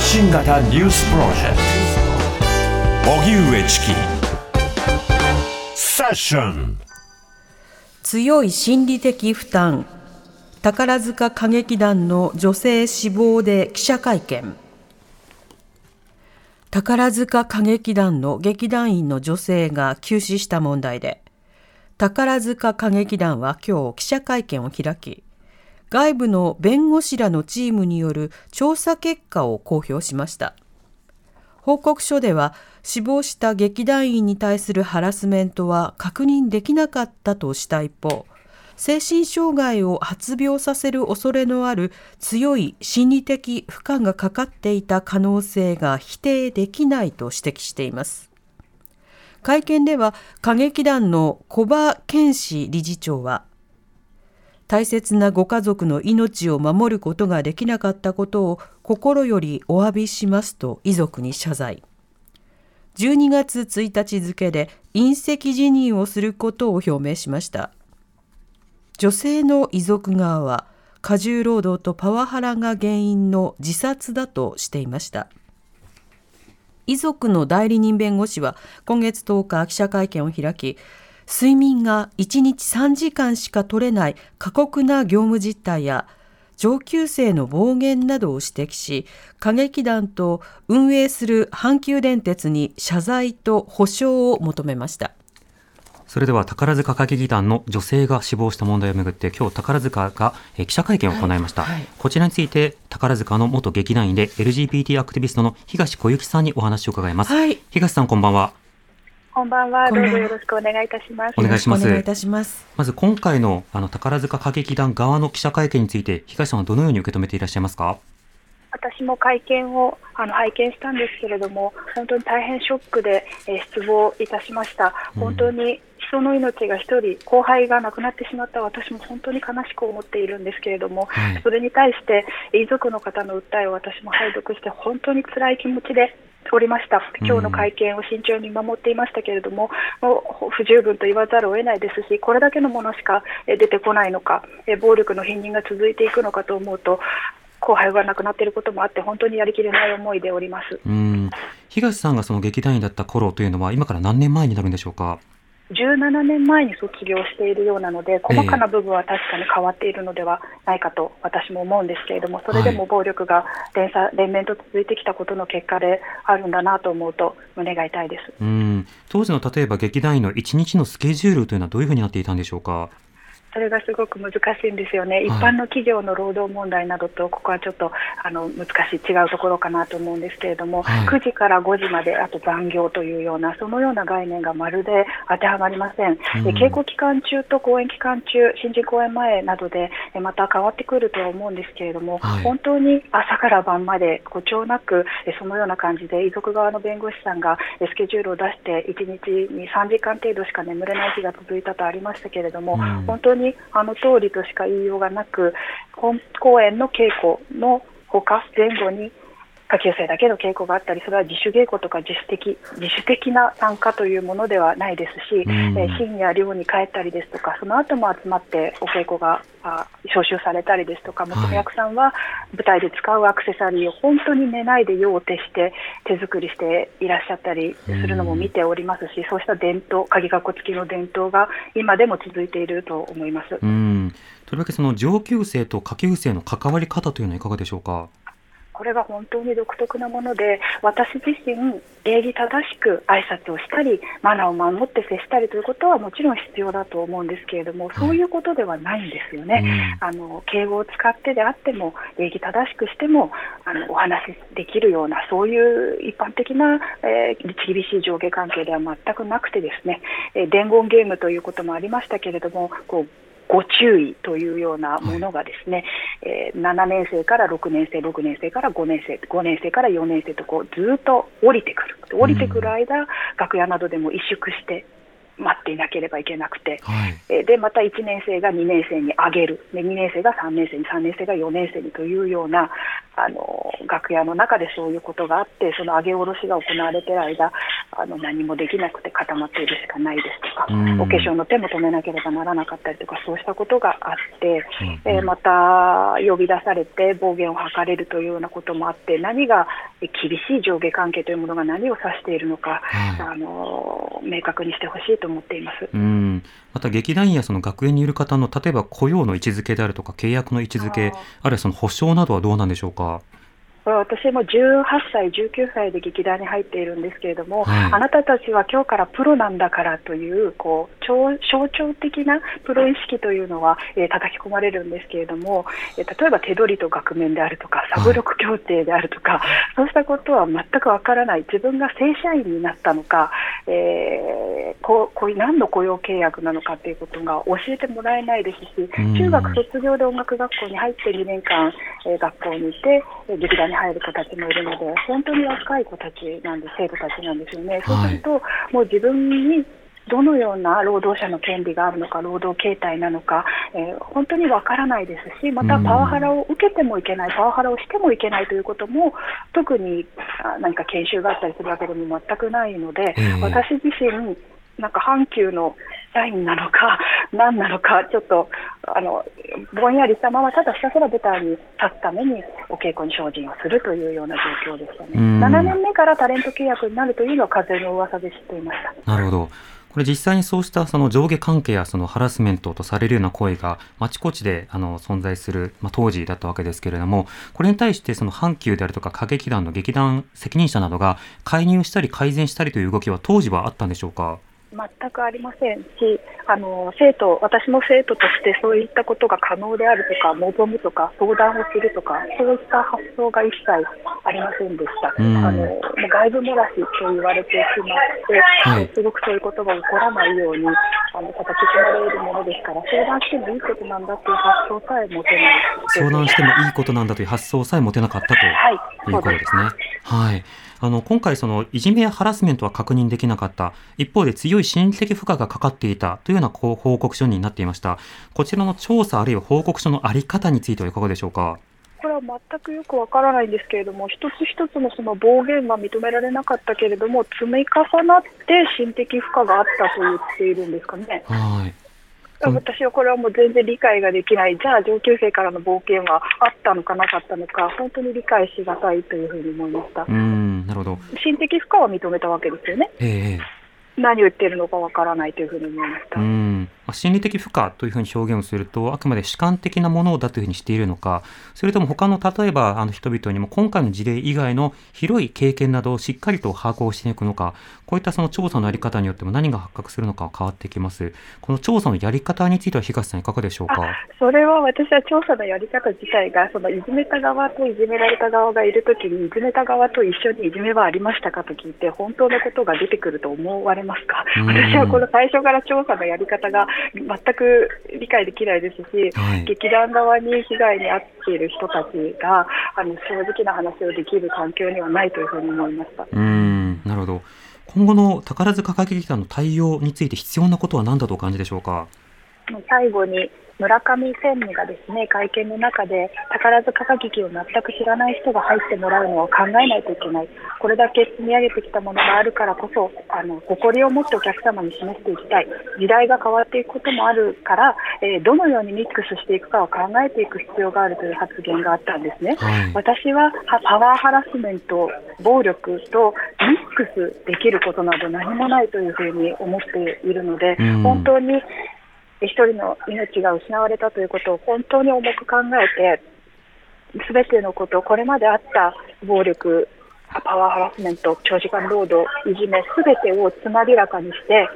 発信型ニュースプロジェクト。荻上チキ。セッション。強い心理的負担。宝塚歌劇団の女性死亡で記者会見。宝塚歌劇団の劇団員の女性が急死した問題で宝塚歌劇団は今日記者会見を開き外部の弁護士らのチームによる調査結果を公表しました。報告書では死亡した劇団員に対するハラスメントは確認できなかったとした一方精神障害を発病させる恐れのある強い心理的負荷がかかっていた可能性が否定できないと指摘しています。会見では歌劇団の小葉健志理事長は大切なご家族の命を守ることができなかったことを心よりお詫びしますと遺族に謝罪。12月1日付で隕石辞任をすることを表明しました。女性の遺族側は過重労働とパワハラが原因の自殺だとしていました。遺族の代理人弁護士は今月10日記者会見を開き睡眠が1日3時間しか取れない過酷な業務実態や上級生の暴言などを指摘し歌劇団と運営する阪急電鉄に謝罪と補償を求めました。それでは宝塚歌劇団の女性が死亡した問題をめぐって今日宝塚が記者会見を行いました、はい。はい、こちらについて宝塚の元劇団員で LGBT アクティビストの東小雪さんにお話を伺います、はい、東さんこんばんはこんばんは。どうぞよろしくお願いいたします。お願いします。お願いいたします。まず今回のあの宝塚歌劇団側の記者会見について、東さんはどのように受け止めていらっしゃいますか？私も会見をあの拝見したんですけれども、本当に大変ショックで、えー、失望いたしました。本当に人の命が1人、後輩が亡くなってしまった私も本当に悲しく思っているんですけれども、はい、それに対して遺族の方の訴えを私も拝読して、本当に辛い気持ちでおりました、今日の会見を慎重に守っていましたけれども、もう不十分と言わざるを得ないですし、これだけのものしか出てこないのか、暴力の否認が続いていくのかと思うと、後輩が亡くなっていることもあって、本当にやりきれない思いでおります。うん。東さんがその劇団員だった頃というのは、今から何年前になるんでしょうか？17年前に卒業しているようなので、細かな部分は確かに変わっているのではないかと私も思うんですけれども、それでも暴力が連鎖連綿と続いてきたことの結果であるんだなと思うと、胸が痛いです。うん。当時の例えば劇団員の1日のスケジュールというのは、どういうふうになっていたんでしょうか？それがすごく難しいんですよね、はい、一般の企業の労働問題などと、ここはちょっとあの難しい、違うところかなと思うんですけれども、はい、9時から5時まで、あと残業というような、そのような概念がまるで当てはまりません、うん、稽古期間中と公演期間中、新人公演前などでまた変わってくるとは思うんですけれども、はい、本当に朝から晩まで誇張なく、そのような感じで、遺族側の弁護士さんがスケジュールを出して、1日に3時間程度しか眠れない日が続いたとありましたけれども、うん、本当ににあの通りとしか言いようがなく、本公演の稽古のほか、前後に下級生だけの稽古があったり、それは自主稽古とか自主的自主的な参加というものではないですし、うん、えー、深夜寮に帰ったりですとか、その後も集まってお稽古があ招集されたりですとか、娘役さんは舞台で使うアクセサリーを本当に寝ないで用を徹して手作りしていらっしゃったりするのも見ておりますし、うん、そうした伝統、鍵括弧付きの伝統が今でも続いていると思います。うんとりわけその上級生と下級生の関わり方というのはいかがでしょうか？これが本当に独特なもので私自身礼儀正しく挨拶をしたりマナーを守って接したりということはもちろん必要だと思うんですけれどもそういうことではないんですよね、うん、あの敬語を使ってであっても礼儀正しくしてもあのお話しできるようなそういう一般的な、えー、厳しい上下関係では全くなくてですね、えー、伝言ゲームということもありましたけれどもこうご注意というようなものがですね、はい、えー、7年生から6年生、6年生から5年生、5年生から4年生とこうずっと降りてくる、降りてくる間、うん、楽屋などでも萎縮して待っていなければいけなくて、はい、えでまた1年生が2年生に上げる。で、2年生が3年生に、3年生が4年生にというようなあの楽屋の中でそういうことがあって、その上げ下ろしが行われている間、あの何もできなくて固まっているしかないですとか、お化粧の手も止めなければならなかったりとか、そうしたことがあって、うん、えまた呼び出されて暴言を吐かれるというようなこともあって、何が厳しい上下関係というものが何を指しているのか、はい、あの明確にしてほしいと思っています。うんまた劇団員やその学園にいる方の例えば雇用の位置づけであるとか契約の位置づけあるいはその保証などはどうなんでしょうか？私も18歳、19歳で劇団に入っているんですけれども、はい、あなたたちは今日からプロなんだからというこう象徴的なプロ意識というのは、えー、叩き込まれるんですけれども、えー、例えば手取りと額面であるとか、サブロク協定であるとか、はい、そうしたことは全くわからない、自分が正社員になったのか、えー、ここ何の雇用契約なのかということが教えてもらえないですし、中学卒業で音楽学校に入って2年間、えー、学校にいて、劇団に入る子たちもいるので、本当に若い子たちなんです、生徒たちなんですよね。そうすると、もう自分にどのような労働者の権利があるのか、労働形態なのか、えー、本当にわからないですし、またパワハラを受けてもいけない、パワハラをしてもいけないということも、特に何か研修があったりするわけでも全くないので、私自身、なんか阪急の社員なのか、何なのか、ちょっとあのぼんやりしたまま、ただひたすら舞台に立つためにお稽古に精進をするというような状況でしたね、7年目からタレント契約になるというのは風の噂で知っていました。なるほど。これ実際にそうしたその上下関係やそのハラスメントとされるような声があちこちであの存在する、まあ、当時だったわけですけれどもこれに対してその阪急であるとか歌劇団の劇団責任者などが介入したり改善したりという動きは当時はあったんでしょうか？全くありませんしあの生徒私も生徒としてそういったことが可能であるとか望むとか相談をするとかそういった発想が一切ありませんでした、うん、あの外部漏らしと言われてしまって、はい、すごくそういうことが起こらないようにあの叩き込まれるものですから相談してもいいことなんだという発想さえ持てない。相談してもいいことなんだという発想さえ持てなかったとい。うことですね。はい、はいあの今回そのいじめやハラスメントは確認できなかった。一方で強い心理的負荷がかかっていたというような報告書になっていました。こちらの調査あるいは報告書のあり方についてはいかがでしょうか？これは全くよくわからないんですけれども、一つ一つのその暴言は認められなかったけれども、積み重なって心的負荷があったと言っているんですかね。はい私はこれはもう全然理解ができない、じゃあ上級生からの冒険はあったのかなかったのか、本当に理解しがたいというふうに思いました。うんなるほど心的負荷は認めたわけですよね。ええ何を言っているのかわからないというふうに思いました。うん心理的負荷というふうに表現をすると、あくまで主観的なものだというふうにしているのか、それとも他の例えばあの人々にも今回の事例以外の広い経験などをしっかりと把握をしていくのか、こういったその調査のやり方によっても何が発覚するのかは変わってきます。この調査のやり方については東さんいかがでしょうか？それは私は調査のやり方自体がそのいじめた側といじめられた側がいるときにいじめた側と一緒にいじめはありましたかと聞いて本当のことが出てくると思われますか？私はこの最初から調査のやり方が全く理解できないですし、はい、劇団側に被害に遭っている人たちがあの正直な話をできる環境にはないというふうに思いました。うんなるほど。今後の宝塚歌劇団の対応について必要なことは何だとお感じでしょうか？最後に村上専務がですね会見の中で宝塚歌劇を全く知らない人が入ってもらうのは考えないといけない。これだけ積み上げてきたものがあるからこそあの誇りを持ってお客様に示していきたい。時代が変わっていくこともあるから、えー、どのようにミックスしていくかを考えていく必要があるという発言があったんですね、はい、私はパワーハラスメント暴力とミックスできることなど何もないというふうに思っているので、本当に一人の命が失われたということを本当に重く考えて、すべてのこと、これまであった暴力、パワーハラスメント、長時間労働、いじめ、すべてをつまびらかにして、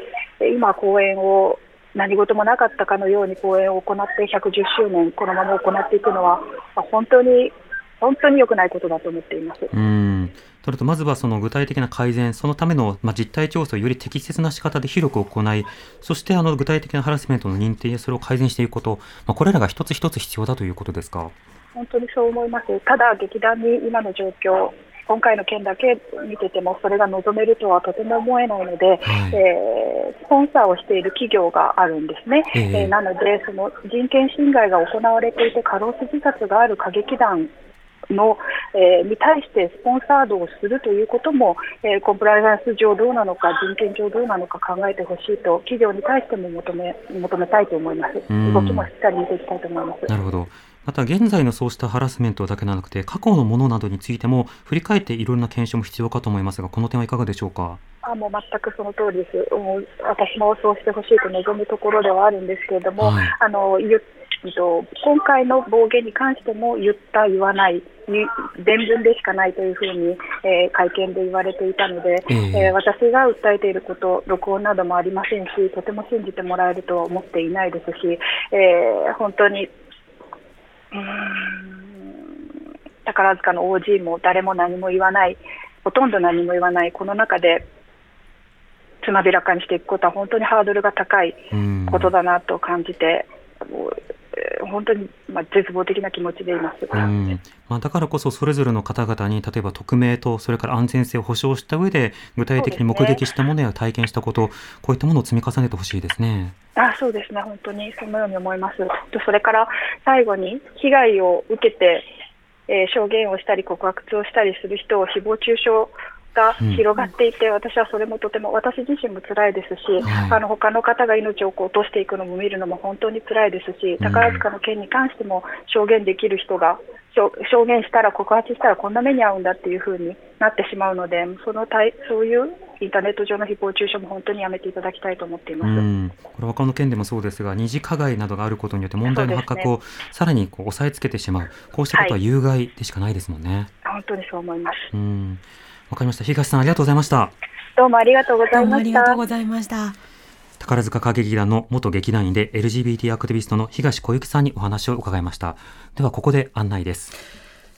今、公演を何事もなかったかのように公演を行って110周年、このまま行っていくのは、本当に本当に良くないことだと思っています。うんそれとまずはその具体的な改善、そのための、まあ、実態調査をより適切な仕方で広く行い、そしてあの具体的なハラスメントの認定、それを改善していくこと、まあ、これらが一つ一つ必要だということですか？本当にそう思います。ただ、劇団に今の状況、今回の件だけ見ててもそれが望めるとはとても思えないので、はい、えー、スポンサーをしている企業があるんですね、えー、えー、なのでその人権侵害が行われていて過労死自殺がある歌劇団の、えー、に対してスポンサードをするということも、えー、コンプライアンス上どうなのか、人権上どうなのか考えてほしいと、企業に対しても求め求めたいと思います。動きもしっかり見ていきたいと思います。なるほどまた現在のそうしたハラスメントだけでなくて過去のものなどについても振り返っていろんな検証も必要かと思いますがこの点はいかがでしょうか？あもう全くその通りです。私もそうしてほしいと望むところではあるんですけれども、はい、あのと、今回の暴言に関しても言った、言わない、伝聞でしかないというふうに、えー、会見で言われていたので、えー、えー、私が訴えていること、録音などもありませんし、とても信じてもらえるとは思っていないですし、えー、本当に、宝塚の OG も誰も何も言わない、ほとんど何も言わない、この中で、つまびらかにしていくことは本当にハードルが高いことだなと感じて、本当に、まあ、絶望的な気持ちでいます、うんまあ、だからこそ、それぞれの方々に、例えば匿名と、それから安全性を保証した上で、具体的に目撃したものや体験したこと、ね、こういったものを積み重ねてほしいですね。あそうですね、本当にそのように思います。それから最後に、被害を受けて、えー、証言をしたり、告発をしたりする人を誹謗中傷が広がっていて、私はそれもとても、私自身も辛いですし、はい、あの他の方が命をこう落としていくのも見るのも本当に辛いですし、宝塚の件に関しても証言できる人が、証言したら、告発したらこんな目に遭うんだっていうふうになってしまうので、その対そういうインターネット上の誹謗中傷も本当にやめていただきたいと思っています。これ他の件でもそうですが、二次加害などがあることによって問題の発覚をさらにこう押さえつけてしまう、こうしたことは有害でしかないですもんね。はい、本当にそう思います。うんわかりました。東さんありがとうございました。どうもありがとうございました。ありがとうございました。宝塚歌劇団の元劇団員で LGBT アクティビストの東小雪さんにお話を伺いました。ではここで案内です。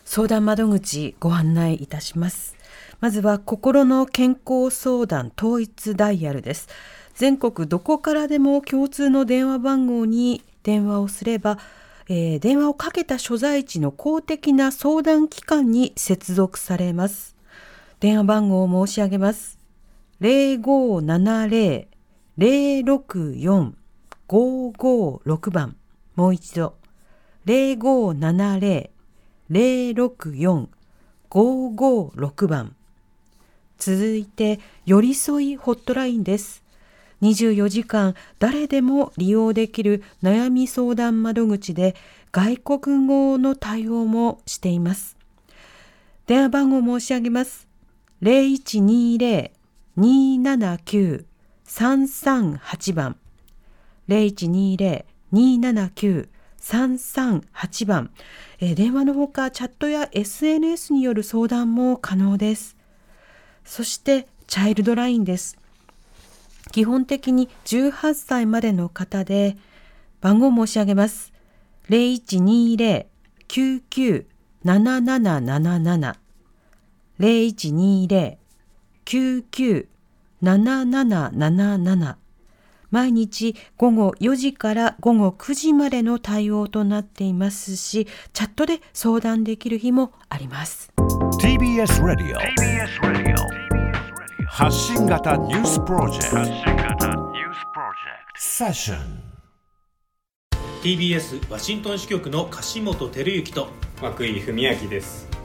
相談窓口ご案内いたします。まずは心の健康相談統一ダイヤルです。全国どこからでも共通の電話番号に電話をすれば、えー、電話をかけた所在地の公的な相談機関に接続されます。電話番号を申し上げます。0570-064-556番。もう一度。0570-064-556番。続いて、寄り添いホットラインです。24時間誰でも利用できる悩み相談窓口で外国語の対応もしています。電話番号申し上げます。0120-279-338番0120-279-338番、え、電話のほかチャットや SNS による相談も可能です。そしてチャイルドラインです。基本的に18歳までの方で番号申し上げます。0120-99-7777 0120-99-7777毎日午後4時から午後9時までの対応となっていますし、チャットで相談できる日もあります。TBS Radio 発信型ニュースプロジェクト。セッション TBS ワシントン支局の樫本照之と涌井文明です